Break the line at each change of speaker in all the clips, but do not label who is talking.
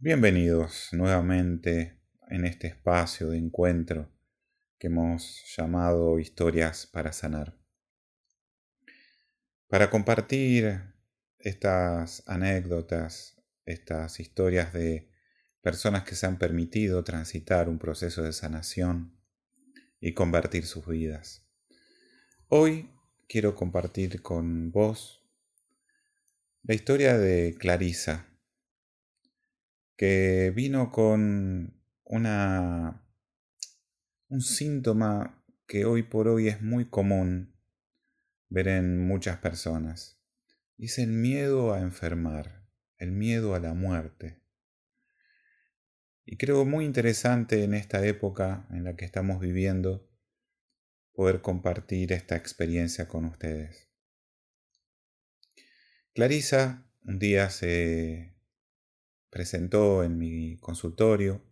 Bienvenidos nuevamente en este espacio de encuentro que hemos llamado Historias para Sanar. Para compartir estas anécdotas, estas historias de personas que se han permitido transitar un proceso de sanación y convertir sus vidas. Hoy quiero compartir con vos la historia de Clarisa que vino con una, un síntoma que hoy por hoy es muy común ver en muchas personas. Y es el miedo a enfermar, el miedo a la muerte. Y creo muy interesante en esta época en la que estamos viviendo poder compartir esta experiencia con ustedes. Clarisa un día se presentó en mi consultorio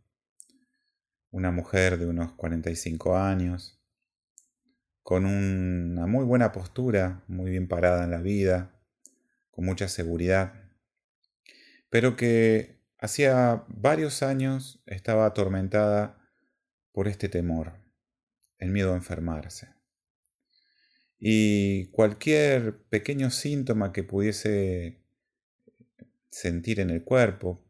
una mujer de unos 45 años, con una muy buena postura, muy bien parada en la vida, con mucha seguridad, pero que hacía varios años estaba atormentada por este temor, el miedo a enfermarse. Y cualquier pequeño síntoma que pudiese sentir en el cuerpo,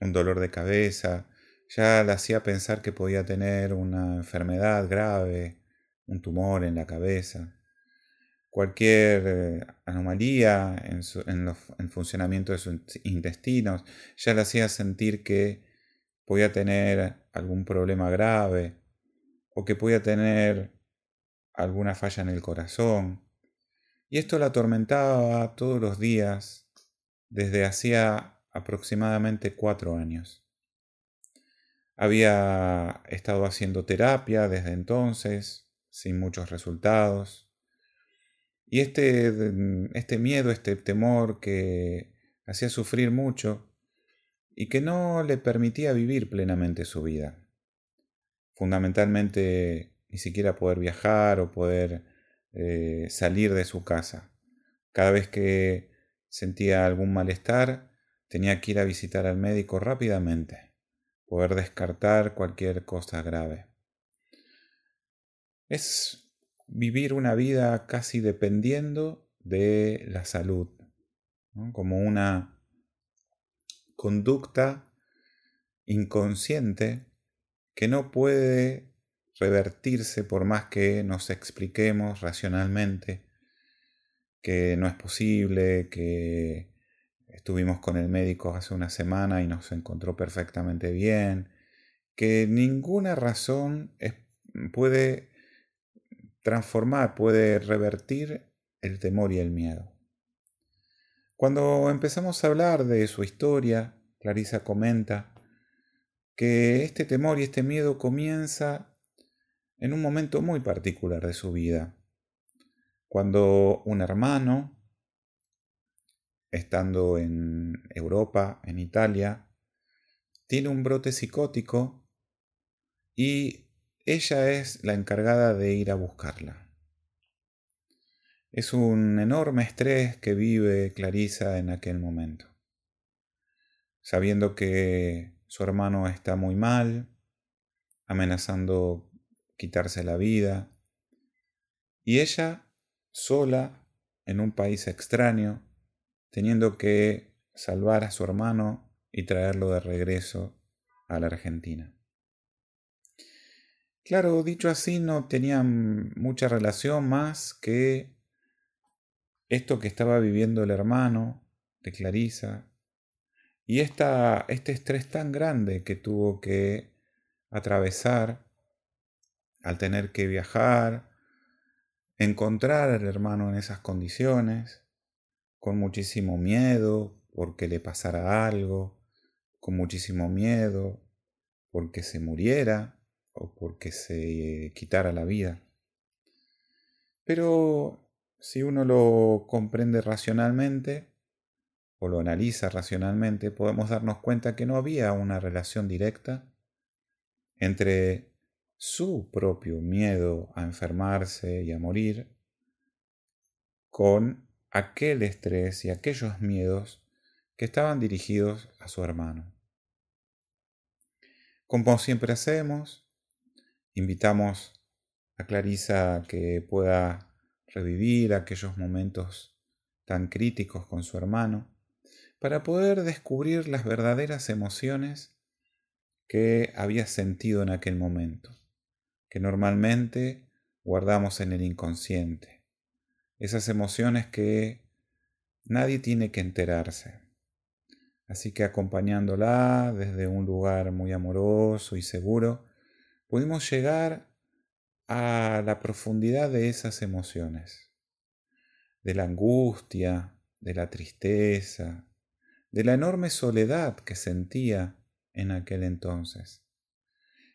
un dolor de cabeza, ya le hacía pensar que podía tener una enfermedad grave, un tumor en la cabeza. Cualquier eh, anomalía en, el funcionamiento de sus intestinos ya le hacía sentir que podía tener algún problema grave o que podía tener alguna falla en el corazón. Y esto la atormentaba todos los días desde hacía aproximadamente cuatro años. Había estado haciendo terapia desde entonces, sin muchos resultados. Y este, este miedo, este temor que hacía sufrir mucho y que no le permitía vivir plenamente su vida. Fundamentalmente ni siquiera poder viajar o poder eh, salir de su casa. Cada vez que sentía algún malestar, Tenía que ir a visitar al médico rápidamente, poder descartar cualquier cosa grave. Es vivir una vida casi dependiendo de la salud, como una conducta inconsciente que no puede revertirse por más que nos expliquemos racionalmente que no es posible, que Estuvimos con el médico hace una semana y nos encontró perfectamente bien, que ninguna razón puede transformar, puede revertir el temor y el miedo. Cuando empezamos a hablar de su historia, Clarisa comenta que este temor y este miedo comienza en un momento muy particular de su vida, cuando un hermano estando en Europa, en Italia, tiene un brote psicótico y ella es la encargada de ir a buscarla. Es un enorme estrés que vive Clarisa en aquel momento, sabiendo que su hermano está muy mal, amenazando quitarse la vida, y ella, sola, en un país extraño, teniendo que salvar a su hermano y traerlo de regreso a la Argentina. Claro, dicho así, no tenían mucha relación más que esto que estaba viviendo el hermano de Clarisa y esta, este estrés tan grande que tuvo que atravesar al tener que viajar, encontrar al hermano en esas condiciones con muchísimo miedo porque le pasara algo, con muchísimo miedo porque se muriera o porque se quitara la vida. Pero si uno lo comprende racionalmente o lo analiza racionalmente, podemos darnos cuenta que no había una relación directa entre su propio miedo a enfermarse y a morir con aquel estrés y aquellos miedos que estaban dirigidos a su hermano. Como siempre hacemos, invitamos a Clarisa a que pueda revivir aquellos momentos tan críticos con su hermano para poder descubrir las verdaderas emociones que había sentido en aquel momento, que normalmente guardamos en el inconsciente, esas emociones que nadie tiene que enterarse. Así que acompañándola desde un lugar muy amoroso y seguro, pudimos llegar a la profundidad de esas emociones, de la angustia, de la tristeza, de la enorme soledad que sentía en aquel entonces,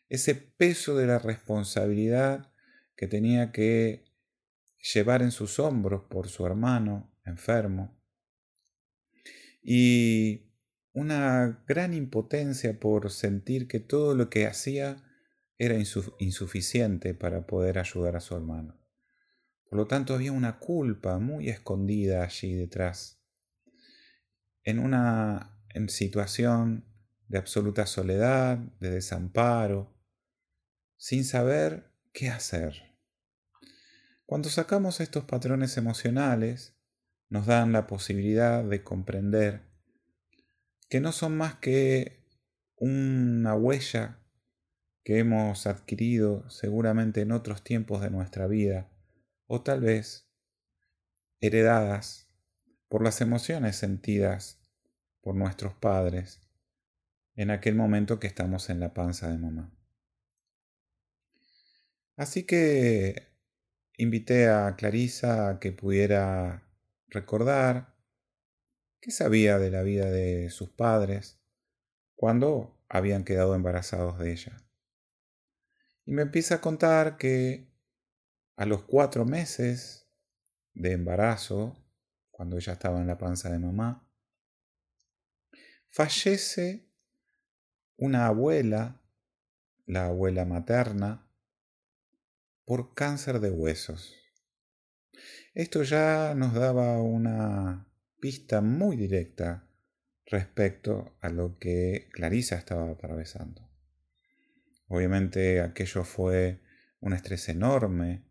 ese peso de la responsabilidad que tenía que llevar en sus hombros por su hermano enfermo, y una gran impotencia por sentir que todo lo que hacía era insuficiente para poder ayudar a su hermano. Por lo tanto, había una culpa muy escondida allí detrás. En una situación de absoluta soledad, de desamparo, sin saber qué hacer. Cuando sacamos estos patrones emocionales, nos dan la posibilidad de comprender que no son más que una huella que hemos adquirido seguramente en otros tiempos de nuestra vida, o tal vez heredadas por las emociones sentidas por nuestros padres en aquel momento que estamos en la panza de mamá. Así que invité a Clarisa a que pudiera recordar qué sabía de la vida de sus padres cuando habían quedado embarazados de ella. Y me empieza a contar que a los cuatro meses de embarazo, cuando ella estaba en la panza de mamá, fallece una abuela, la abuela materna, por cáncer de huesos. Esto ya nos daba una pista muy directa respecto a lo que Clarisa estaba atravesando. Obviamente aquello fue un estrés enorme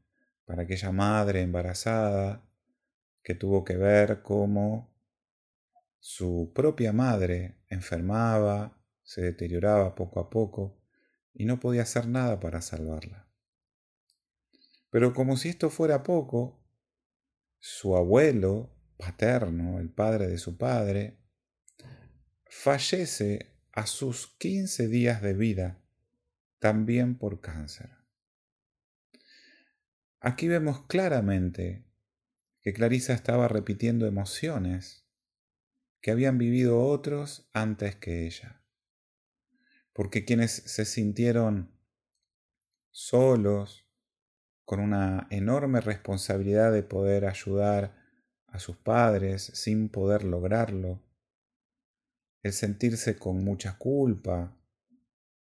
para aquella madre embarazada que tuvo que ver cómo su propia madre enfermaba, se deterioraba poco a poco y no podía hacer nada para salvarla. Pero como si esto fuera poco, su abuelo paterno, el padre de su padre, fallece a sus 15 días de vida, también por cáncer. Aquí vemos claramente que Clarisa estaba repitiendo emociones que habían vivido otros antes que ella. Porque quienes se sintieron solos, con una enorme responsabilidad de poder ayudar a sus padres sin poder lograrlo, el sentirse con mucha culpa,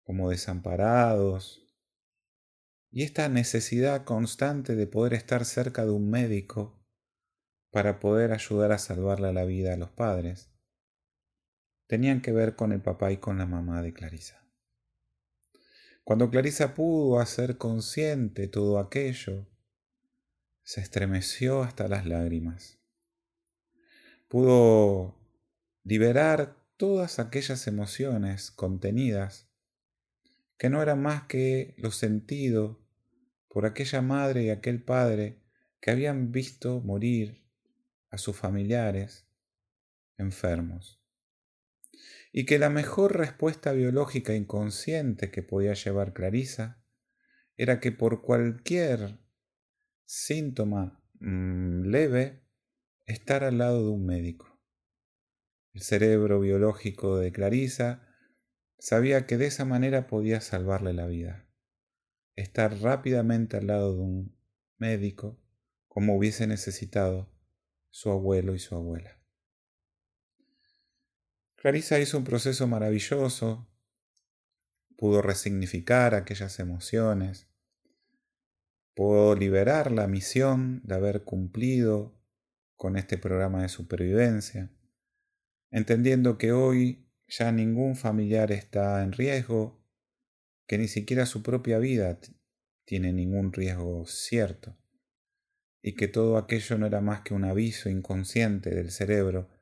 como desamparados, y esta necesidad constante de poder estar cerca de un médico para poder ayudar a salvarle la vida a los padres, tenían que ver con el papá y con la mamá de Clarisa. Cuando Clarisa pudo hacer consciente todo aquello, se estremeció hasta las lágrimas. Pudo liberar todas aquellas emociones contenidas que no eran más que lo sentido por aquella madre y aquel padre que habían visto morir a sus familiares enfermos y que la mejor respuesta biológica inconsciente que podía llevar Clarisa era que por cualquier síntoma mm, leve estar al lado de un médico. El cerebro biológico de Clarisa sabía que de esa manera podía salvarle la vida. Estar rápidamente al lado de un médico como hubiese necesitado su abuelo y su abuela. Clarisa hizo un proceso maravilloso, pudo resignificar aquellas emociones, pudo liberar la misión de haber cumplido con este programa de supervivencia, entendiendo que hoy ya ningún familiar está en riesgo, que ni siquiera su propia vida tiene ningún riesgo cierto, y que todo aquello no era más que un aviso inconsciente del cerebro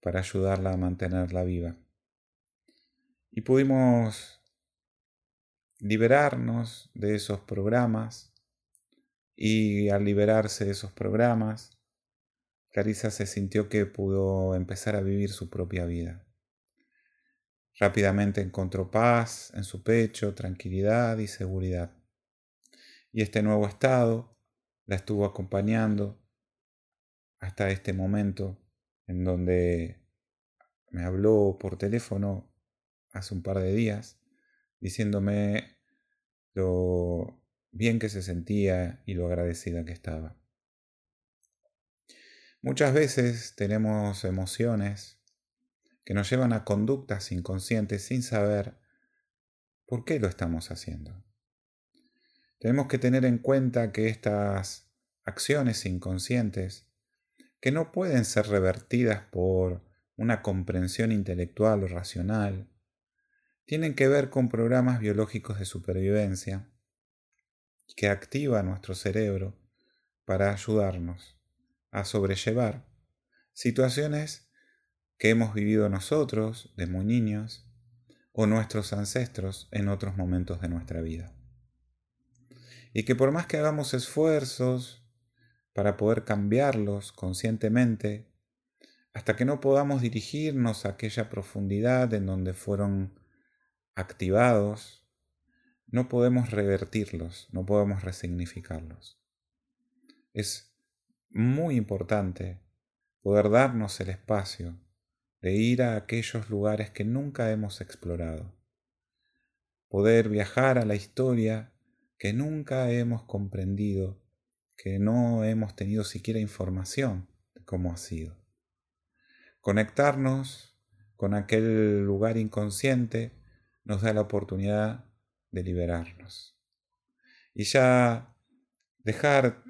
para ayudarla a mantenerla viva. Y pudimos liberarnos de esos programas y al liberarse de esos programas, Clarisa se sintió que pudo empezar a vivir su propia vida. Rápidamente encontró paz en su pecho, tranquilidad y seguridad. Y este nuevo estado la estuvo acompañando hasta este momento en donde me habló por teléfono hace un par de días diciéndome lo bien que se sentía y lo agradecida que estaba. Muchas veces tenemos emociones que nos llevan a conductas inconscientes sin saber por qué lo estamos haciendo. Tenemos que tener en cuenta que estas acciones inconscientes, que no pueden ser revertidas por una comprensión intelectual o racional, tienen que ver con programas biológicos de supervivencia que activa nuestro cerebro para ayudarnos a sobrellevar situaciones que hemos vivido nosotros de muy niños o nuestros ancestros en otros momentos de nuestra vida. Y que por más que hagamos esfuerzos para poder cambiarlos conscientemente, hasta que no podamos dirigirnos a aquella profundidad en donde fueron activados, no podemos revertirlos, no podemos resignificarlos. Es muy importante poder darnos el espacio de ir a aquellos lugares que nunca hemos explorado, poder viajar a la historia que nunca hemos comprendido, que no hemos tenido siquiera información de cómo ha sido. Conectarnos con aquel lugar inconsciente nos da la oportunidad de liberarnos. Y ya dejar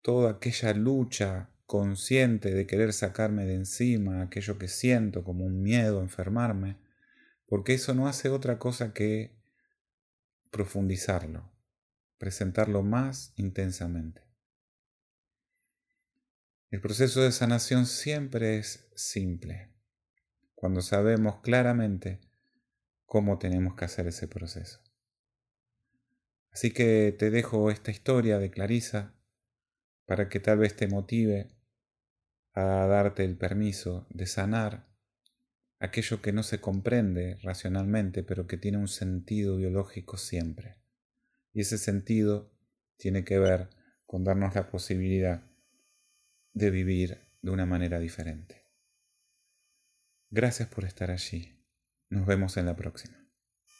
toda aquella lucha consciente de querer sacarme de encima aquello que siento como un miedo a enfermarme, porque eso no hace otra cosa que profundizarlo, presentarlo más intensamente. El proceso de sanación siempre es simple, cuando sabemos claramente cómo tenemos que hacer ese proceso. Así que te dejo esta historia de Clarisa para que tal vez te motive a darte el permiso de sanar aquello que no se comprende racionalmente, pero que tiene un sentido biológico siempre. Y ese sentido tiene que ver con darnos la posibilidad de vivir de una manera diferente. Gracias por estar allí. Nos vemos en la próxima.